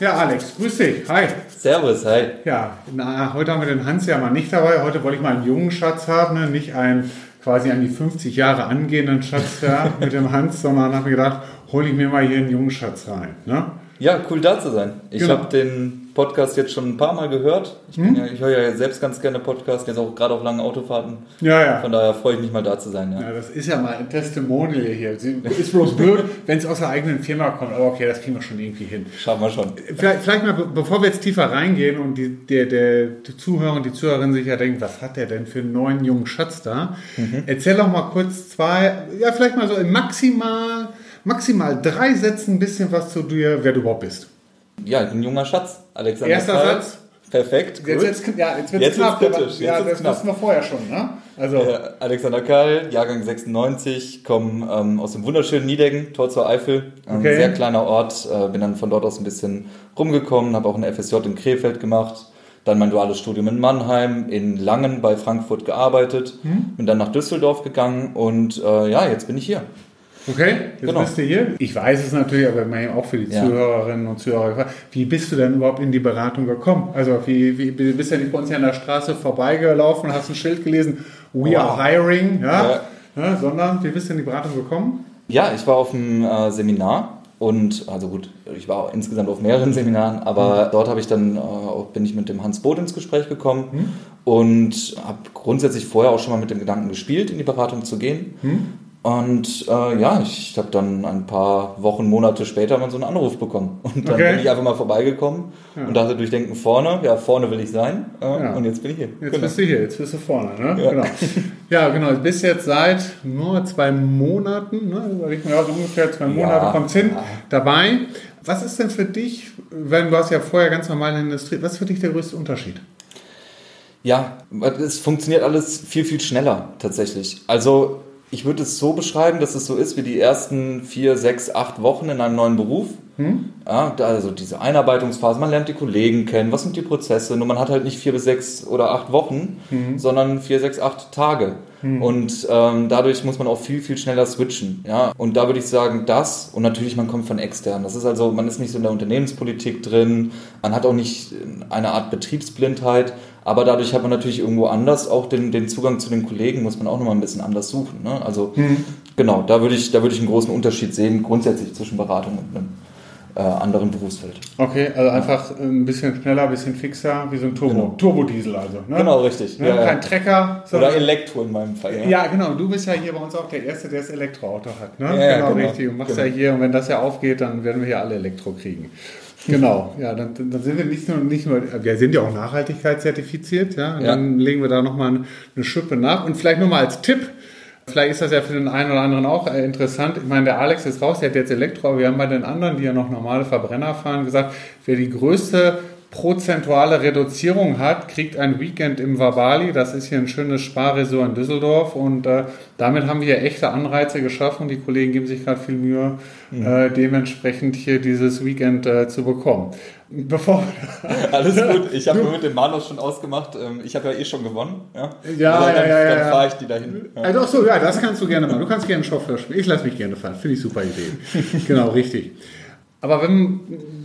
Ja, Alex, grüß dich. Hi. Servus, hi. Ja, na, heute haben wir den Hans ja mal nicht dabei. Heute wollte ich mal einen jungen Schatz haben, ne? nicht einen quasi an die 50 Jahre angehenden Schatz ja, mit dem Hans, sondern habe mir gedacht, hole ich mir mal hier einen jungen Schatz rein. Ne? Ja, cool da zu sein. Ich Genau. habe den Podcast jetzt schon ein paar Mal gehört. Ich, bin ja, ich höre ja selbst ganz gerne Podcasts, jetzt auch gerade auf langen Autofahrten. Ja, ja. Von daher freue ich mich mal da zu sein. Ja. Ja, das ist ja mal ein Testimonial hier. Ist bloß blöd, wenn es aus der eigenen Firma kommt. Aber okay, das kriegen wir schon irgendwie hin. Schauen wir schon. Vielleicht, vielleicht mal, be- bevor wir jetzt tiefer reingehen und die, der, der, Zuhörer und die Zuhörerin sich ja denken, was hat der denn für einen neuen jungen Schatz da? Erzähl doch mal kurz zwei, ja, vielleicht mal so in maximal, maximal drei Sätzen ein bisschen was zu dir, wer du überhaupt bist. Ja, ich bin ein junger Schatz. Alexander Erster Karl. Satz. Perfekt, Jetzt, gut. jetzt, ja, jetzt wird's Jetzt knapp. kritisch, ja, das knapp. wussten wir vorher schon, ne? Also, Äh, Alexander Karl, Jahrgang 96, komme ähm, aus dem wunderschönen Niedeggen, Tor zur Eifel. Ein Okay. sehr kleiner Ort. Äh, bin dann von dort aus ein bisschen rumgekommen, habe auch eine FSJ in Krefeld gemacht. Dann mein duales Studium in Mannheim, in Langen bei Frankfurt gearbeitet. Hm? Bin dann nach Düsseldorf gegangen und äh, ja, jetzt bin ich hier. Okay, jetzt Genau. bist du hier. Ich weiß es natürlich, aber immerhin auch für die Ja. Zuhörerinnen und Zuhörer. Wie bist du denn überhaupt in die Beratung gekommen? Also, wie, wie du bist ja nicht bei uns hier an der Straße vorbeigelaufen und hast ein Schild gelesen, we are Wow. hiring, ja? Ja. Sondern wie bist du in die Beratung gekommen? Ja, ich war auf einem äh, Seminar und also gut, ich war insgesamt auf mehreren Seminaren, aber dort habe ich dann äh, bin ich mit dem Hans Boot ins Gespräch gekommen und habe grundsätzlich vorher auch schon mal mit dem Gedanken gespielt, in die Beratung zu gehen. Und äh, ja, ich habe dann ein paar Wochen, Monate später mal so einen Anruf bekommen. Und dann Okay. bin ich einfach mal vorbeigekommen und dachte, durchdenken vorne, ja, vorne will ich sein. Äh, Ja. Und jetzt bin ich hier. Jetzt Genau. bist du hier, jetzt bist du vorne. Ne? Ja. Genau. ja, genau. Du bist jetzt seit nur zwei Monaten, ne? ich mal, ja, so ungefähr zwei Monate kommt's hin, dabei. Was ist denn für dich, wenn du hast ja vorher ganz normal in der Industrie, was ist für dich der größte Unterschied? Ja, es funktioniert alles viel, viel schneller tatsächlich. Also ich würde es so beschreiben, dass es so ist wie die ersten vier, sechs, acht Wochen in einem neuen Beruf. Ja, da- also diese Einarbeitungsphase, man lernt die Kollegen kennen, was sind die Prozesse, nur man hat halt nicht vier bis sechs oder acht Wochen, sondern vier, sechs, acht Tage. Und ähm, dadurch muss man auch viel, viel schneller switchen. Ja? Und da würde ich sagen, das und natürlich, man kommt von extern. Das ist also, man ist nicht so in der Unternehmenspolitik drin, man hat auch nicht eine Art Betriebsblindheit, aber dadurch hat man natürlich irgendwo anders auch den, den Zugang zu den Kollegen, muss man auch nochmal ein bisschen anders suchen. Ne? Also genau, da würde ich, da würde ich einen großen Unterschied sehen, grundsätzlich zwischen Beratung und einem äh, anderen Berufsfeld. Okay, also einfach ein bisschen schneller, ein bisschen fixer, wie so ein Turbo, Genau. Turbodiesel also. Ne? Genau, richtig. Ne? Ja. Kein Trecker, Oder Elektro in meinem Fall. Ja. Ja, genau. Du bist ja hier bei uns auch der Erste, der das Elektroauto hat. Ne? Ja, genau, genau. richtig. Und machst Genau. ja hier, und wenn das ja aufgeht, dann werden wir hier alle Elektro kriegen. Genau, ja, dann, dann sind wir nicht nur, nicht nur, wir sind ja auch nachhaltigkeitszertifiziert, ja, Ja. dann legen wir da nochmal eine, eine Schippe nach. Und vielleicht nochmal als Tipp, vielleicht ist das ja für den einen oder anderen auch äh, interessant. Ich meine, der Alex ist raus, der hat jetzt Elektro, aber wir haben bei den anderen, die ja noch normale Verbrenner fahren, gesagt, wer die größte prozentuale Reduzierung hat, kriegt ein Weekend im Vabali. Das ist hier ein schönes Sparresort in Düsseldorf und äh, damit haben wir hier echte Anreize geschaffen. Die Kollegen geben sich gerade viel Mühe, äh, dementsprechend hier dieses Weekend äh, zu bekommen. Bevor Alles gut. Ich habe mit dem Manus schon ausgemacht. ähm, Ich habe ja eh schon gewonnen. Ja, Ja, Also ja, dann, ja, ja, Dann fahre ich die dahin. Ja. Also ach so, ja, das kannst du gerne machen. Du kannst gerne Chauffeur spielen. Ich lasse mich gerne fahren. Finde ich super Idee. genau, richtig. Aber wenn,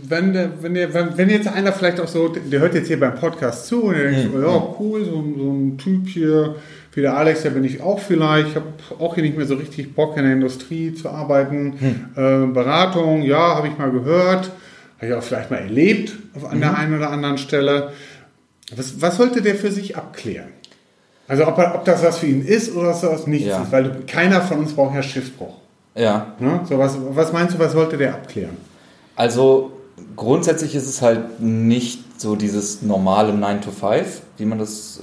wenn, der- wenn, der, wenn, wenn jetzt einer vielleicht auch so, der hört jetzt hier beim Podcast zu und der denkt so, ja, cool, so, ein- so ein Typ hier, wie der Alex, der bin ich auch vielleicht. Ich habe auch hier nicht mehr so richtig Bock in der Industrie zu arbeiten. Äh, Beratung, ja, habe ich mal gehört. Habe ich auch vielleicht mal erlebt auf, an der einen oder anderen Stelle. Was, was sollte der für sich abklären? Also ob, er, ob das was für ihn ist oder ob das nichts Ja. ist, weil keiner von uns braucht ja Schiffbruch. ja. Ne? So was, was meinst du, was sollte der abklären? Also grundsätzlich ist es halt nicht so dieses normale 9 to 5, wie man das, äh,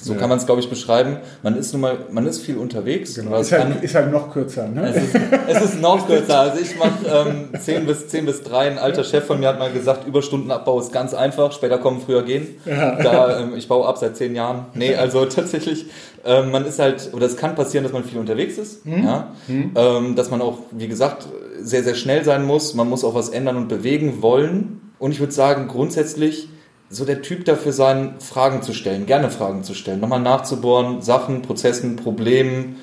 so Ja. kann man es glaube ich beschreiben. Man ist nun mal, man ist viel unterwegs. es Ist kann- halt, ist halt noch kürzer. Ne? Es ist, es ist noch kürzer. Also ich mache ähm, 10 bis 10 bis 3. Ein alter Chef von mir hat mal gesagt, Überstundenabbau ist ganz einfach, später kommen, früher gehen. Da, ähm, ich baue ab seit 10 Jahren. Nee, also tatsächlich, ähm, man ist halt, oder es kann passieren, dass man viel unterwegs ist. Ja? Ähm, dass man auch, wie gesagt, sehr, sehr schnell sein muss. Man muss auch was ändern und bewegen wollen. Und ich würde sagen, grundsätzlich so der Typ dafür sein, Fragen zu stellen, gerne Fragen zu stellen, nochmal nachzubohren, Sachen, Prozessen, Problemen,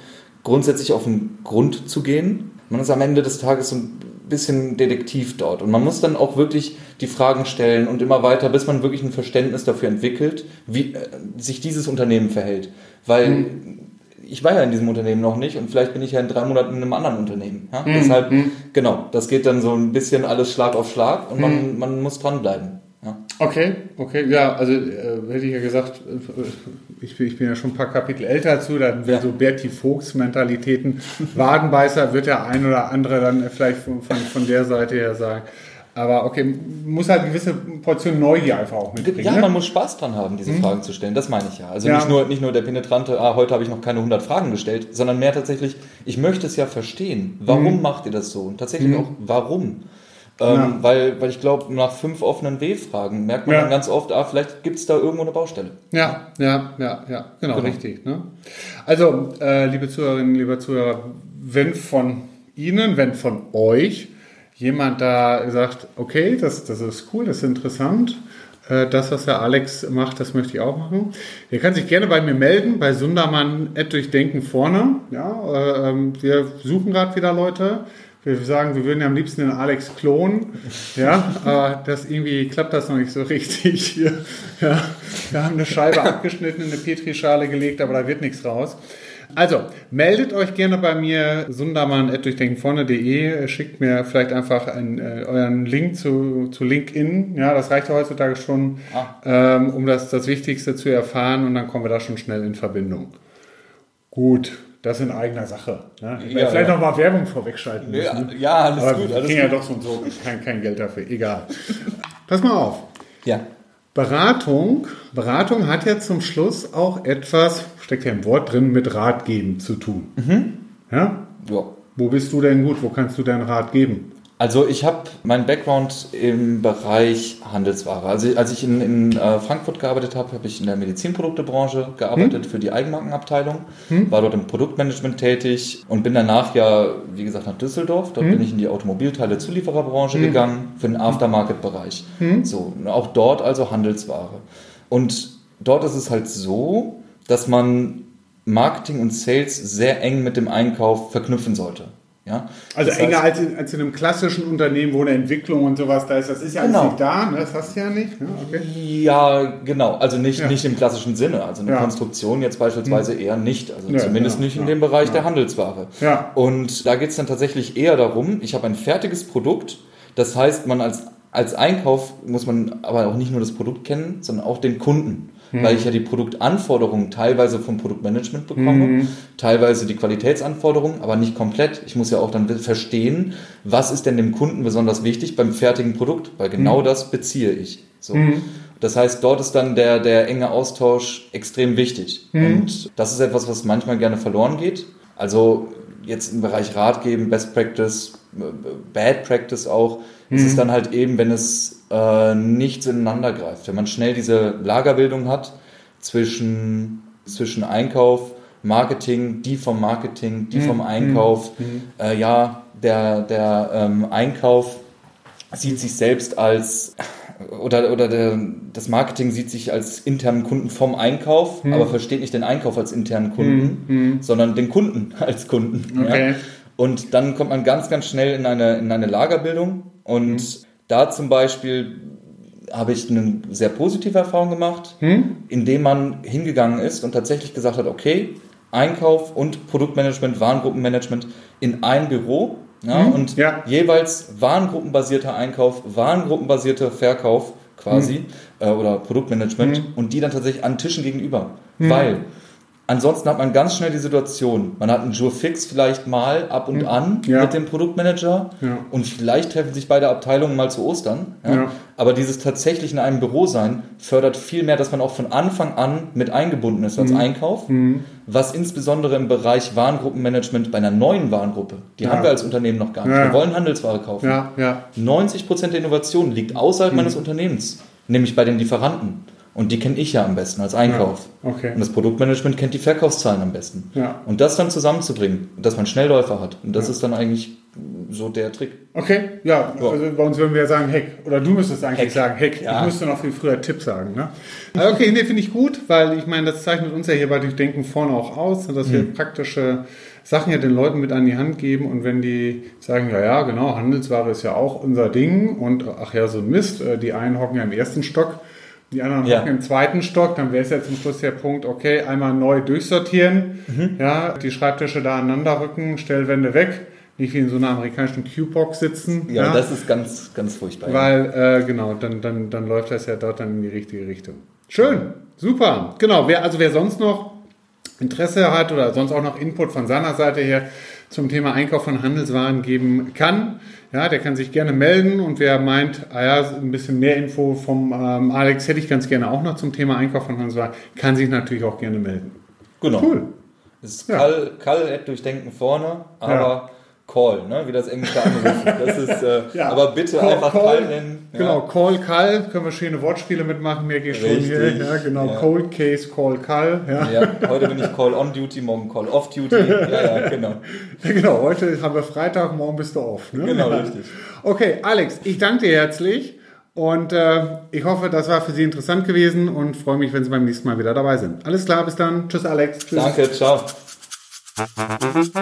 grundsätzlich auf den Grund zu gehen. Man ist am Ende des Tages so ein bisschen Detektiv dort und man muss dann auch wirklich die Fragen stellen und immer weiter, bis man wirklich ein Verständnis dafür entwickelt, wie äh, sich dieses Unternehmen verhält. Weil mhm. ich war ja in diesem Unternehmen noch nicht und vielleicht bin ich ja in drei Monaten in einem anderen Unternehmen. Ja? Mhm. Deshalb, mhm. genau, das geht dann so ein bisschen alles Schlag auf Schlag und man, mhm. man muss dranbleiben. Okay, okay, ja, also äh, hätte ich ja gesagt, äh, ich, ich, bin ja schon ein paar Kapitel älter dazu, dann wäre ja. so Bertie Vogts Mentalitäten, Wadenbeißer wird der ein oder andere dann vielleicht von, von, von der Seite her sagen. Aber okay, muss halt eine gewisse Portion Neugier einfach auch mitbringen. Ja, ne? man muss Spaß dran haben, diese mhm. Fragen zu stellen. Das meine ich ja. Also ja. Nicht, nur, nicht nur der penetrante, ah, heute habe ich noch keine 100 Fragen gestellt, sondern mehr tatsächlich, ich möchte es ja verstehen. Warum mhm. macht ihr das so? Und tatsächlich mhm. auch, warum? Ähm, ja. weil, weil ich glaube, nach fünf offenen W-Fragen merkt man ja. dann ganz oft, ah, vielleicht gibt es da irgendwo eine Baustelle. Ja, ja, ja, ja, genau, genau. richtig. Ne? Also, äh, liebe Zuhörerinnen, liebe Zuhörer, wenn von Ihnen, wenn von euch jemand da sagt, okay, das, das ist cool, das ist interessant, äh, das, was der Alex macht, das möchte ich auch machen. Der kann sich gerne bei mir melden, bei Sundermann Durchdenken vorne. Ja, äh, ähm, wir suchen gerade wieder Leute wir sagen, wir würden ja am liebsten den Alex klonen, ja, aber das irgendwie klappt das noch nicht so richtig. Ja, wir haben eine Scheibe abgeschnitten, in eine Petrischale gelegt, aber da wird nichts raus. Also, meldet euch gerne bei mir, sundermann.durchdenkenvorne.de, schickt mir vielleicht einfach einen, äh, euren Link zu, zu LinkedIn. Ja, das reicht ja heutzutage schon, ah. ähm, um das, das Wichtigste zu erfahren und dann kommen wir da schon schnell in Verbindung. Gut, das in eigener Sache. Ne? Ja, vielleicht ja. noch mal Werbung vorwegschalten müssen. Ja, ja alles Aber gut. Wir kriegen ja doch so und so kein, kein Geld dafür. Egal. Pass mal auf. Ja. Beratung, Beratung hat ja zum Schluss auch etwas, steckt ja im Wort drin, mit Rat geben zu tun. Mhm. Ja? ja? Wo bist du denn gut? Wo kannst du deinen Rat geben? Also ich habe meinen Background im Bereich Handelsware. Also als ich in, in äh, Frankfurt gearbeitet habe, habe ich in der Medizinproduktebranche gearbeitet hm? für die Eigenmarkenabteilung, hm? war dort im Produktmanagement tätig und bin danach ja, wie gesagt, nach Düsseldorf. Dort hm? bin ich in die Automobilteile Zuliefererbranche hm? gegangen für den Aftermarket-Bereich. Hm? So, auch dort also Handelsware. Und dort ist es halt so, dass man Marketing und Sales sehr eng mit dem Einkauf verknüpfen sollte. Ja? Also das enger heißt, als, in, als in einem klassischen Unternehmen, wo eine Entwicklung und sowas da ist. Das ist ja genau. nicht da, ne? das hast du ja nicht. Ne? Okay. Ja, genau. Also nicht, ja. nicht im klassischen Sinne. Also eine ja. Konstruktion jetzt beispielsweise hm. eher nicht. Also ja, zumindest nicht in dem Bereich der Handelsware. Ja. Und da geht es dann tatsächlich eher darum, ich habe ein fertiges Produkt. Das heißt, man als, als Einkauf muss man aber auch nicht nur das Produkt kennen, sondern auch den Kunden mhm. weil ich ja die Produktanforderungen teilweise vom Produktmanagement bekomme, mhm. teilweise die Qualitätsanforderungen, aber nicht komplett. Ich muss ja auch dann verstehen, was ist denn dem Kunden besonders wichtig beim fertigen Produkt, weil genau mhm. das beziehe ich. So. Mhm. Das heißt, dort ist dann der, der enge Austausch extrem wichtig. Mhm. Und das ist etwas, was manchmal gerne verloren geht. Also jetzt im Bereich Ratgeben, Best Practice, Bad Practice auch, ist es dann halt eben, wenn es äh, nicht ineinander greift. Wenn man schnell diese Lagerbildung hat zwischen, zwischen Einkauf, Marketing, die vom Marketing, die vom mhm. Einkauf, mhm. äh, ja, der, der ähm, Einkauf sieht sich selbst als oder, oder der, das Marketing sieht sich als internen Kunden vom Einkauf, hm. aber versteht nicht den Einkauf als internen Kunden, hm. Hm. sondern den Kunden als Kunden. Okay. Ja? Und dann kommt man ganz, ganz schnell in eine, in eine Lagerbildung und hm. Da zum Beispiel habe ich eine sehr positive Erfahrung gemacht, hm? indem man hingegangen ist und tatsächlich gesagt hat, okay, Einkauf und Produktmanagement, Warengruppenmanagement in ein Büro ja, hm? und ja. jeweils warengruppenbasierter Einkauf, warengruppenbasierter Verkauf quasi hm. äh, oder Produktmanagement hm. und die dann tatsächlich an Tischen gegenüber. Hm. Weil Ansonsten hat man ganz schnell die Situation, man hat einen Jour fix vielleicht mal ab und an ja. mit dem Produktmanager ja. und vielleicht treffen sich beide Abteilungen mal zu Ostern. Ja. Aber dieses tatsächlich in einem Büro sein fördert viel mehr, dass man auch von Anfang an mit eingebunden ist als mhm. Einkauf, mhm. was insbesondere im Bereich Warengruppenmanagement bei einer neuen Warengruppe, die haben wir als Unternehmen noch gar nicht. Wir wollen Handelsware kaufen. 90 Prozent der Innovation liegt außerhalb mhm. meines Unternehmens, nämlich bei den Lieferanten. Und die kenne ich ja am besten als Einkauf. Ja, okay. Und das Produktmanagement kennt die Verkaufszahlen am besten. Ja. Und das dann zusammenzubringen, dass man Schnellläufer hat. Und das ja. ist dann eigentlich so der Trick. Okay, ja, Ja. also bei uns würden wir ja sagen Heck. Oder du müsstest eigentlich Heck. sagen Heck. Ich müsste noch viel früher Tipp sagen. Ne? Aber okay, nee, finde ich gut, weil ich meine, das zeichnet uns ja hier bei Durchdenken vorne auch aus, dass wir praktische Sachen ja den Leuten mit an die Hand geben und wenn die sagen, ja, ja, genau, Handelsware ist ja auch unser Ding und ach ja, so ein Mist, äh, die einen hocken ja im ersten Stock, die anderen Ja. hocken im zweiten Stock, dann wäre es ja zum Schluss der Punkt, okay, einmal neu durchsortieren, ja, die Schreibtische da aneinander rücken, Stellwände weg, nicht wie in so einer amerikanischen Q-Box sitzen. Ja, das ist ganz, ganz furchtbar. Weil, äh, genau, dann, dann, dann läuft das ja dort dann in die richtige Richtung. Schön, super. Genau, wer, also wer sonst noch Interesse hat oder sonst auch noch Input von seiner Seite her zum Thema Einkauf von Handelswaren geben kann, ja, der kann sich gerne melden und wer meint, ah ja, ein bisschen mehr Info vom ähm, Alex hätte ich ganz gerne auch noch zum Thema Einkauf von Handelswaren, kann sich natürlich auch gerne melden. genau. Cool. Es ist Ja. Call at Durchdenken vorne, aber Call, ne? wie das englische Anrufen. Das ist, äh, Ja. aber bitte Call- einfach Call, nennen. Ja. Genau, Call Call, können wir schöne Wortspiele mitmachen, merke ich schon hier. Ja, genau, ja. Cold Case, Call Call. Ja. Heute bin ich Call on Duty, morgen Call off Duty. Ja, ja, genau. Ja, genau, heute haben wir Freitag, morgen bist du off. Ne? Genau, richtig. Okay, Alex, ich danke dir herzlich und äh, ich hoffe, das war für Sie interessant gewesen und freue mich, wenn Sie beim nächsten Mal wieder dabei sind. Alles klar, bis dann. Tschüss, Alex. Tschüss. Danke, ciao. You.